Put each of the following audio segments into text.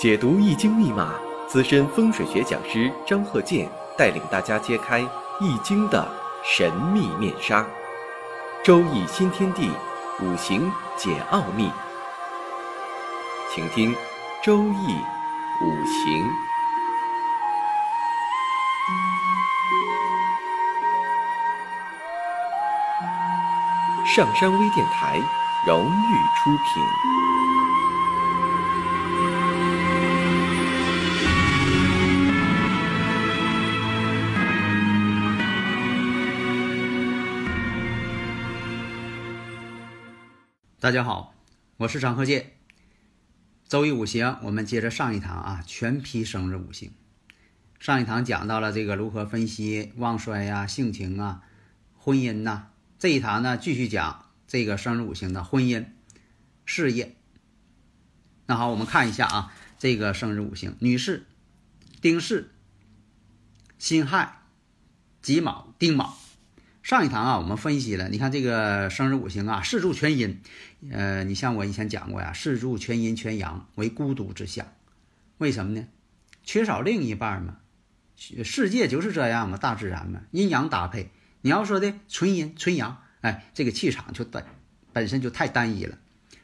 解读易经密码，资深风水学讲师张鹤剑带领大家揭开易经的神秘面纱。周易新天地，五行解奥秘。请听周易五行。上山微电台荣誉出品。大家好，我是张鹤剑。周易五行，我们接着上一堂啊，全批生日五行。上一堂讲到了这个如何分析旺衰呀、性情啊、婚姻呐。这一堂呢，继续讲这个生日五行的婚姻、事业。那好，我们看一下啊，这个生日五行：女士，丁巳、辛亥、己卯、丁卯。上一堂啊，我们分析了，你看这个生日五行啊，四柱全阴，呃，你像我以前讲过呀，四柱全阴全阳为孤独之象，为什么呢？缺少另一半嘛，世界就是这样嘛，大自然嘛，阴阳搭配。你要说的纯阴纯阳，哎，这个气场就本本身就太单一了。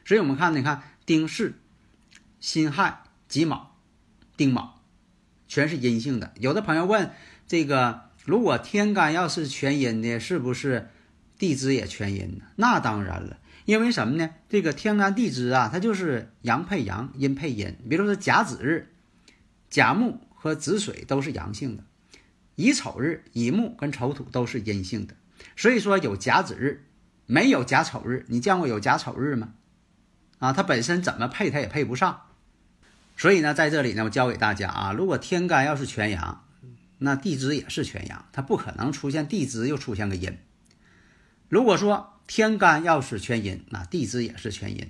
所以我们看，你看丁巳、辛亥、己卯、丁卯，全是阴性的。有的朋友问这个。如果天干要是全阴的，是不是地支也全阴呢？那当然了，因为什么呢？这个天干地支啊，它就是阳配阳，阴配阴。比如说甲子日，甲木和子水都是阳性的；乙丑日，乙木跟丑土都是阴性的。所以说有甲子日，没有甲丑日。你见过有甲丑日吗？啊，它本身怎么配，它也配不上。所以呢，在这里呢，我教给大家啊，如果天干要是全阳。那地支也是全阳，它不可能出现地支又出现个阴。如果说天干要是全阴，那地支也是全阴，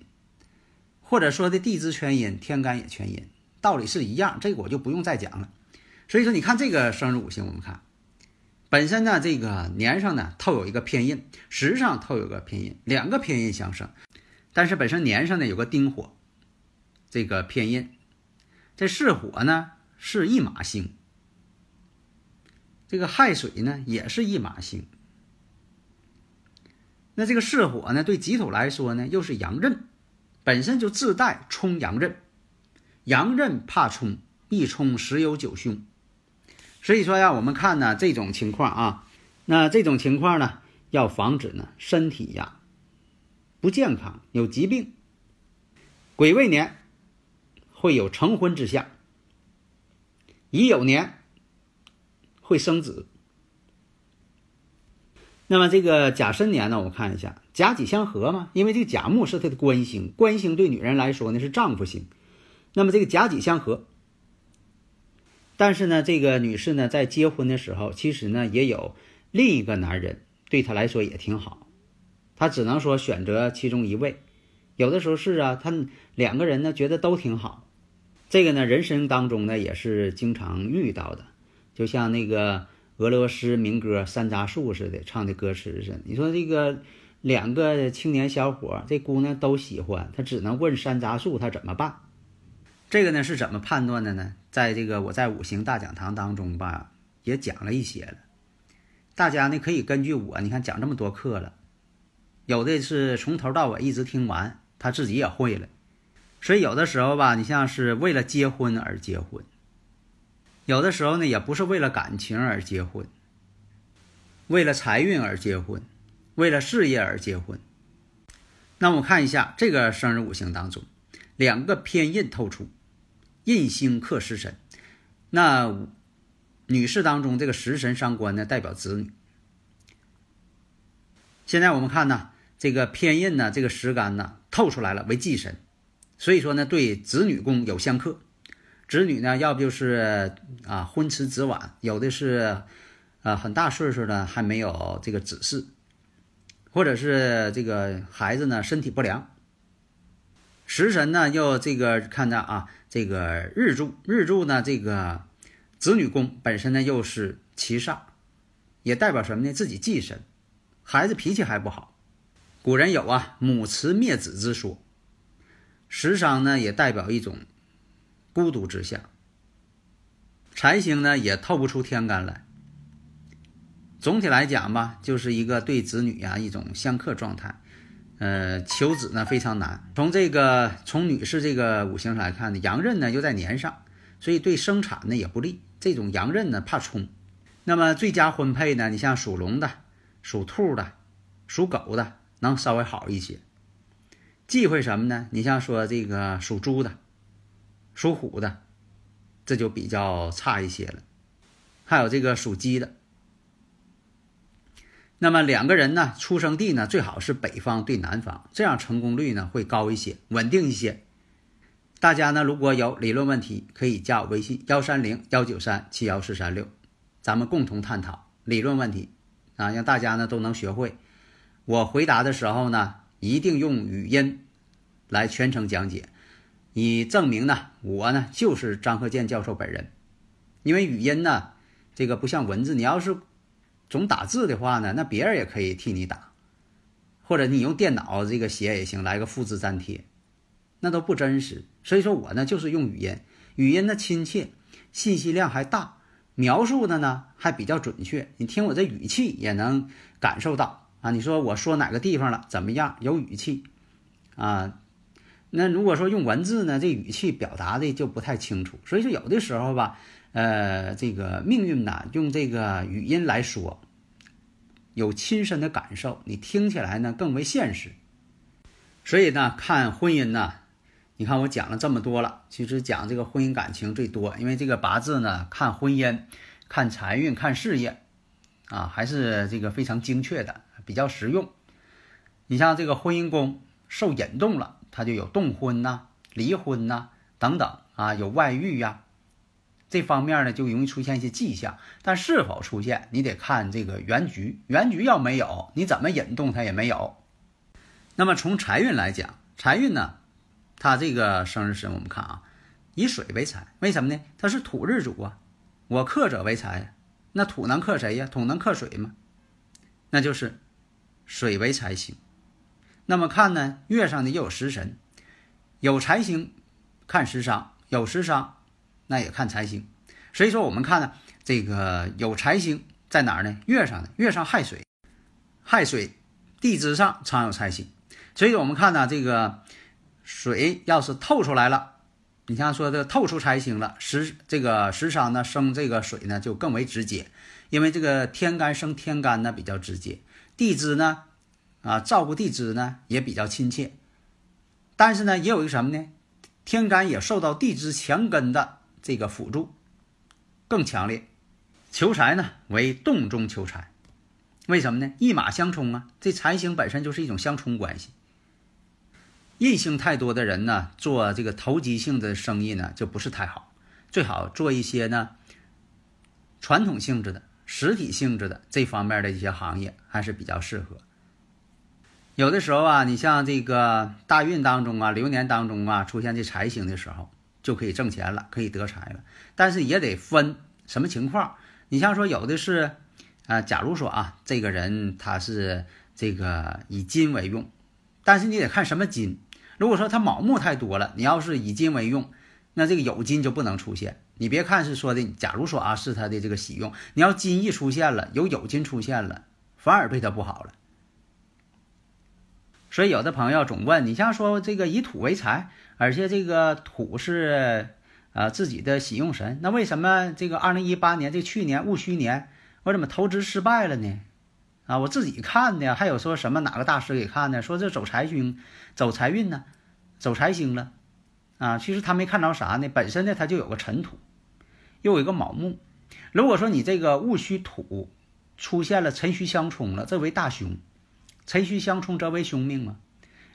或者说的地支全阴，天干也全阴，道理是一样。这个我就不用再讲了。所以说，你看这个生日五行，我们看本身呢，这个年上呢透有一个偏印，时上透有个偏印，两个偏印相生。但是本身年上呢有个丁火，这个偏印，这巳火呢是一马星。这个亥水呢，也是一马星。那这个巳火呢，对己土来说呢，又是阳刃，本身就自带冲阳刃。阳刃怕冲，一冲十有九凶。所以说呀，我们看呢这种情况啊，那这种情况呢，要防止呢身体呀不健康，有疾病。癸未年会有成婚之象，乙酉年。会生子。那么这个甲申年呢？我看一下，甲己相合嘛，因为这个甲木是他的官星，官星对女人来说呢是丈夫星。那么这个甲己相合，但是呢，这个女士呢在结婚的时候，其实呢也有另一个男人对她来说也挺好，她只能说选择其中一位。有的时候是啊，她两个人呢觉得都挺好。这个呢，人生当中呢也是经常遇到的。就像那个俄罗斯民歌《山楂树》似的，唱的歌词似的。你说这个两个青年小伙，这姑娘都喜欢，他只能问山楂树，他怎么办？这个呢是怎么判断的呢？在这个我在五行大讲堂当中吧，也讲了一些了。大家呢可以根据我，你看讲这么多课了，有的是从头到尾一直听完，他自己也会了。所以有的时候吧，你像是为了结婚而结婚。有的时候呢，也不是为了感情而结婚，为了财运而结婚，为了事业而结婚。那我们看一下这个生日五行当中，两个偏印透出，印星克食神。那女士当中这个食神伤官呢，代表子女。现在我们看呢，这个偏印呢，这个食干呢透出来了为忌神，所以说呢，对子女宫有相克。子女呢，要不就是啊婚迟子晚，有的是，呃很大岁数的还没有这个子嗣，或者是这个孩子呢身体不良。食神呢又这个看着啊这个日柱，日柱呢这个子女宫本身呢又是七煞，也代表什么呢？自己忌神，孩子脾气还不好。古人有啊母慈灭子之说，食伤呢也代表一种。孤独之相。财星呢也透不出天干来。总体来讲吧，就是一个对子女啊一种相克状态。呃，求子呢非常难。从这个从女士这个五行上来看呢，阳刃呢又在年上，所以对生产呢也不利。这种阳刃呢怕冲。那么最佳婚配呢，你像属龙的、属兔的、属狗的，能稍微好一些。忌讳什么呢？你像说这个属猪的、属虎的，这就比较差一些了。还有这个属鸡的。那么两个人呢，出生地呢最好是北方对南方，这样成功率呢会高一些，稳定一些。大家呢如果有理论问题，可以加我微信幺三零幺九三七幺四三六，咱们共同探讨理论问题啊，让大家呢都能学会。我回答的时候呢，一定用语音来全程讲解，以证明呢我呢就是张鹤健教授本人。因为语音呢，这个不像文字，你要是。总打字的话呢，那别人也可以替你打，或者你用电脑这个写也行，来个复制粘贴，那都不真实。所以说我呢就是用语音，语音呢亲切，信息量还大，描述的呢还比较准确。你听我这语气也能感受到啊。你说我说哪个地方了怎么样？有语气啊。那如果说用文字呢，这语气表达的就不太清楚。所以说有的时候吧。呃，这个命运呐，用这个语音来说，有亲身的感受，你听起来呢更为现实。所以呢，看婚姻呢，你看我讲了这么多了，其实讲这个婚姻感情最多，因为这个八字呢，看婚姻、看财运、看事业，啊，还是这个非常精确的，比较实用。你像这个婚姻宫受引动了，他就有动婚呐、离婚呐等等啊，有外遇呀。这方面呢，就容易出现一些迹象，但是否出现，你得看这个原局。原局要没有，你怎么引动他也没有。那么从财运来讲，财运呢，他这个生日时我们看啊，以水为财，为什么呢？它是土日主啊，我克者为财，那土能克谁呀？土能克水吗？那就是水为财星。那么看呢，月上呢又有食神，有财星看食伤，有食伤。那也看财星，所以说我们看呢，这个有财星在哪儿呢？月上呢？月上亥水，亥水地支上常有财星，所以我们看呢，这个水要是透出来了，你像说这透出财星了，食这个食伤呢生这个水呢就更为直接，因为这个天干生天干呢比较直接，地支呢啊照顾地支呢也比较亲切，但是呢也有一个什么呢？天干也受到地支强根的。这个辅助更强烈，求财呢为动中求财，为什么呢？一马相冲啊，这财星本身就是一种相冲关系。印星太多的人呢，做这个投机性的生意呢就不是太好，最好做一些呢传统性质的、实体性质的这方面的一些行业还是比较适合。有的时候啊，你像这个大运当中啊、流年当中啊出现这财星的时候。就可以挣钱了，可以得财了，但是也得分什么情况。你像说有的是，啊，假如说啊，这个人他是这个以金为用，但是你得看什么金。如果说他卯木太多了，你要是以金为用，那这个酉金就不能出现。你别看是说的，假如说啊是他的这个喜用，你要金一出现了，有酉金出现了，反而对他不好了。所以有的朋友总问你，像说这个以土为财。而且这个土是，呃，自己的喜用神。那为什么这个二零一八年这去年戊戌年，我怎么投资失败了呢？啊，我自己看的，还有说什么哪个大师给看的，说这走财星，走财运呢，走财星了，啊，其实他没看着啥呢。本身呢，他就有个尘土，又有一个卯木。如果说你这个戊戌土出现了辰戌相冲了，这为大凶，辰戌相冲则为凶命嘛。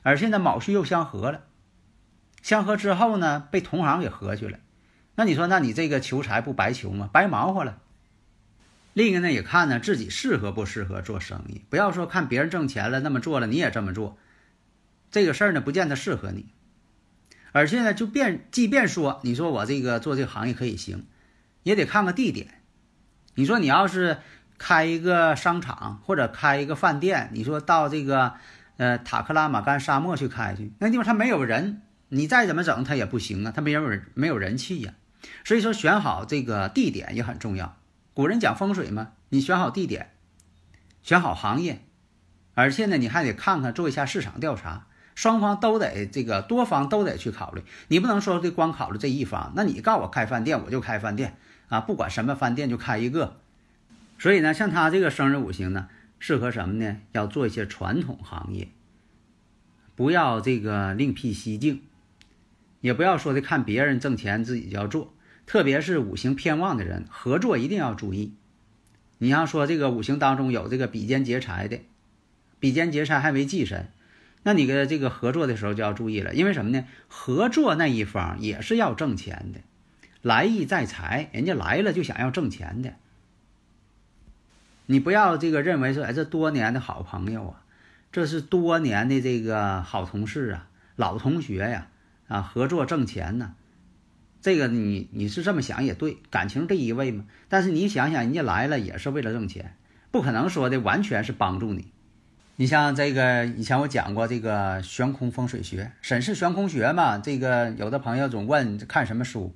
而现在卯戌又相合了。相合之后呢，被同行给合去了，那你说，那你这个求财不白求吗？白忙活了。另一个呢，也看呢自己适合不适合做生意，不要说看别人挣钱了那么做了，你也这么做，这个事儿呢不见得适合你。而且呢，就便即便说你说我这个做这个行业可以行，也得看个地点。你说你要是开一个商场或者开一个饭店，你说到这个呃塔克拉玛干沙漠去开去，那地方它没有人。你再怎么整它也不行啊，它没有人没有人气呀。所以说选好这个地点也很重要。古人讲风水嘛，你选好地点，选好行业，而且呢，你还得看看做一下市场调查，双方都得这个多方都得去考虑。你不能说这光考虑这一方，那你告我开饭店，我就开饭店啊，不管什么饭店就开一个。所以呢，像他这个生日五行呢，适合什么呢？要做一些传统行业，不要这个另辟蹊径，也不要说的看别人挣钱自己就要做。特别是五行偏旺的人，合作一定要注意。你要说这个五行当中有这个比肩劫财的，比肩劫财还为忌神，那你跟这个合作的时候就要注意了，因为什么呢？合作那一方也是要挣钱的，来意在财，人家来了就想要挣钱的。你不要这个认为说，哎，这多年的好朋友啊，这是多年的这个好同事啊，老同学呀，啊，合作挣钱呢。这个你你是这么想也对，感情第一位嘛。但是你想想，人家来了也是为了挣钱，不可能说的完全是帮助你。你像这个以前我讲过这个悬空风水学，审视悬空学嘛。这个有的朋友总问看什么书，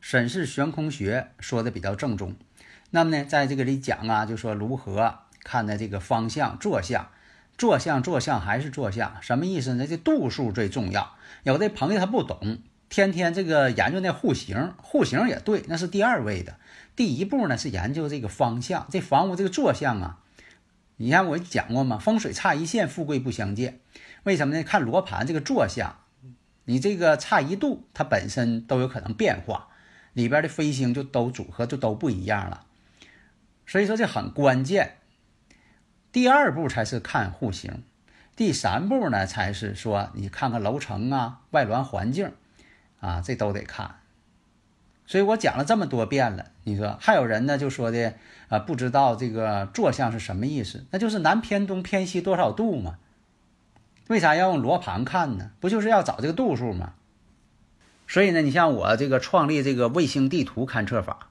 审视悬空学说的比较正宗。那么呢，在这个里讲啊，就说如何看待这个方向坐向，坐向坐向还是坐向，什么意思呢？这度数最重要。有的朋友他不懂。天天这个研究那户型，户型也对，那是第二位的。第一步呢是研究这个方向，这房屋这个坐向啊。你看我讲过嘛，风水差一线，富贵不相见。为什么呢？看罗盘这个坐向，你这个差一度，它本身都有可能变化，里边的飞星就都组合就都不一样了。所以说这很关键。第二步才是看户型，第三步呢才是说你看看楼层啊，外观环境。啊，这都得看，所以我讲了这么多遍了。你说还有人呢，就说的啊，不知道这个坐向是什么意思？那就是南偏东偏西多少度嘛？为啥要用罗盘看呢？不就是要找这个度数吗？所以呢，你像我这个创立这个卫星地图勘测法，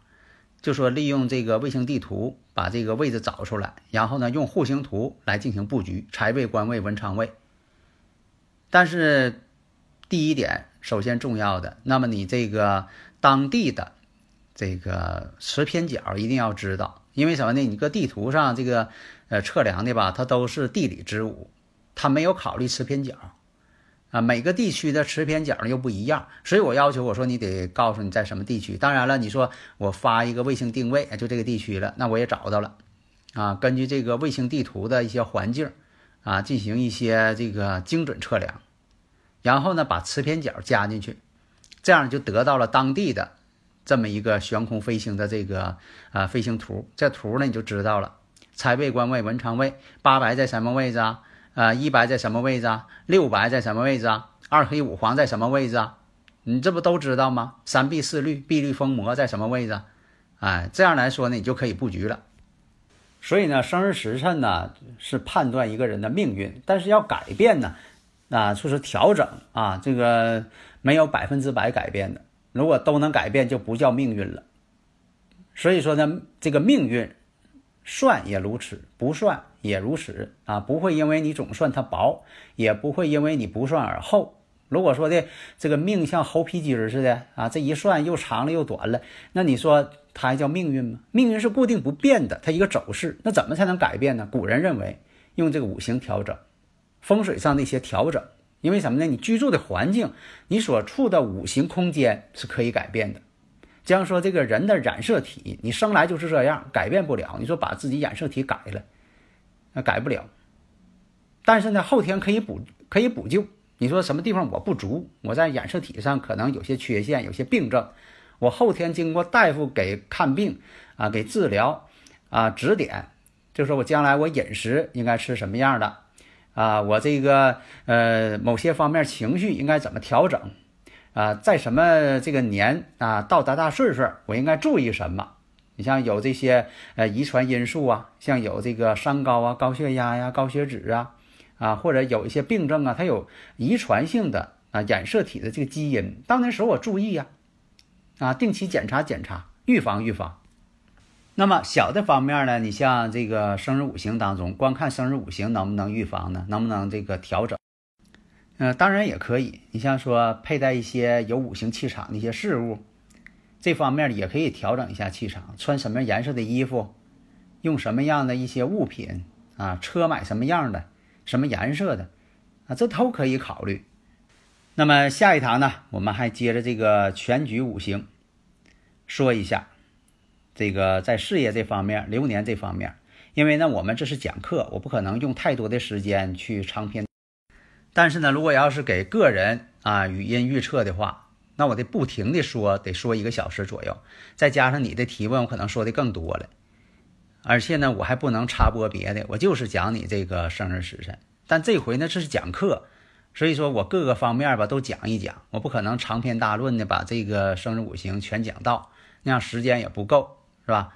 就说利用这个卫星地图把这个位置找出来，然后呢用户型图来进行布局，财位、官位、文昌位。但是第一点。首先重要的，那么你这个当地的这个磁偏角一定要知道，因为什么呢？你搁地图上这个呃测量的吧，它都是地理之物，它没有考虑磁偏角啊。每个地区的持偏角呢又不一样，所以我要求我说你得告诉你在什么地区。当然了，你说我发一个卫星定位，就这个地区了，那我也找到了啊。根据这个卫星地图的一些环境啊，进行一些这个精准测量。然后呢，把磁偏角加进去，这样就得到了当地的这么一个悬空飞行的这个啊飞行图。这图呢，你就知道了，财位、官位、文昌位，八白在什么位置啊？啊，一白在什么位置啊？六白在什么位置啊？二黑五黄在什么位置啊？你这不都知道吗？三碧四绿，碧绿风魔在什么位置？哎，这样来说呢，你就可以布局了。所以呢，生日时辰呢是判断一个人的命运，但是要改变呢。啊，就是调整啊，这个没有百分之百改变的。如果都能改变，就不叫命运了。所以说呢，这个命运算也如此，不算也如此啊，不会因为你总算它薄，也不会因为你不算而厚。如果说的这个命像猴皮筋似的啊，这一算又长了又短了，那你说它还叫命运吗？命运是固定不变的，它一个走势，那怎么才能改变呢？古人认为用这个五行调整。风水上的一些调整，因为什么呢？你居住的环境，你所处的五行空间是可以改变的。将说，这个人的染色体，你生来就是这样，改变不了。你说把自己染色体改了，那改不了。但是呢，后天可以补，可以补救。你说什么地方我不足？我在染色体上可能有些缺陷，有些病症。我后天经过大夫给看病啊，给治疗啊，指点，就说我将来我饮食应该吃什么样的。啊，我这个呃，某些方面情绪应该怎么调整？啊，在什么这个年啊，到达大岁数，我应该注意什么？你像有这些呃遗传因素啊，像有这个三高啊、高血压呀、高血脂啊，啊，或者有一些病症啊，它有遗传性的啊染色体的这个基因，到那时候我注意呀，啊，定期检查检查，预防预防。那么小的方面呢，你像这个生日五行当中，光看生日五行能不能预防呢？能不能这个调整？嗯，当然也可以。你像说佩戴一些有五行气场的一些事物，这方面也可以调整一下气场。穿什么颜色的衣服，用什么样的一些物品啊，车买什么样的、什么颜色的啊，这都可以考虑。那么下一堂呢，我们还接着这个全局五行说一下，这个在事业这方面、流年这方面，因为呢，我们这是讲课，我不可能用太多的时间去长篇。但是呢，如果要是给个人啊语音预测的话，那我得不停的说，得说一个小时左右，再加上你的提问，我可能说的更多了。而且呢，我还不能插播别的，我就是讲你这个生日时辰。但这回呢，这是讲课，所以说我各个方面吧都讲一讲，我不可能长篇大论的把这个生日五行全讲到，那样时间也不够，是吧？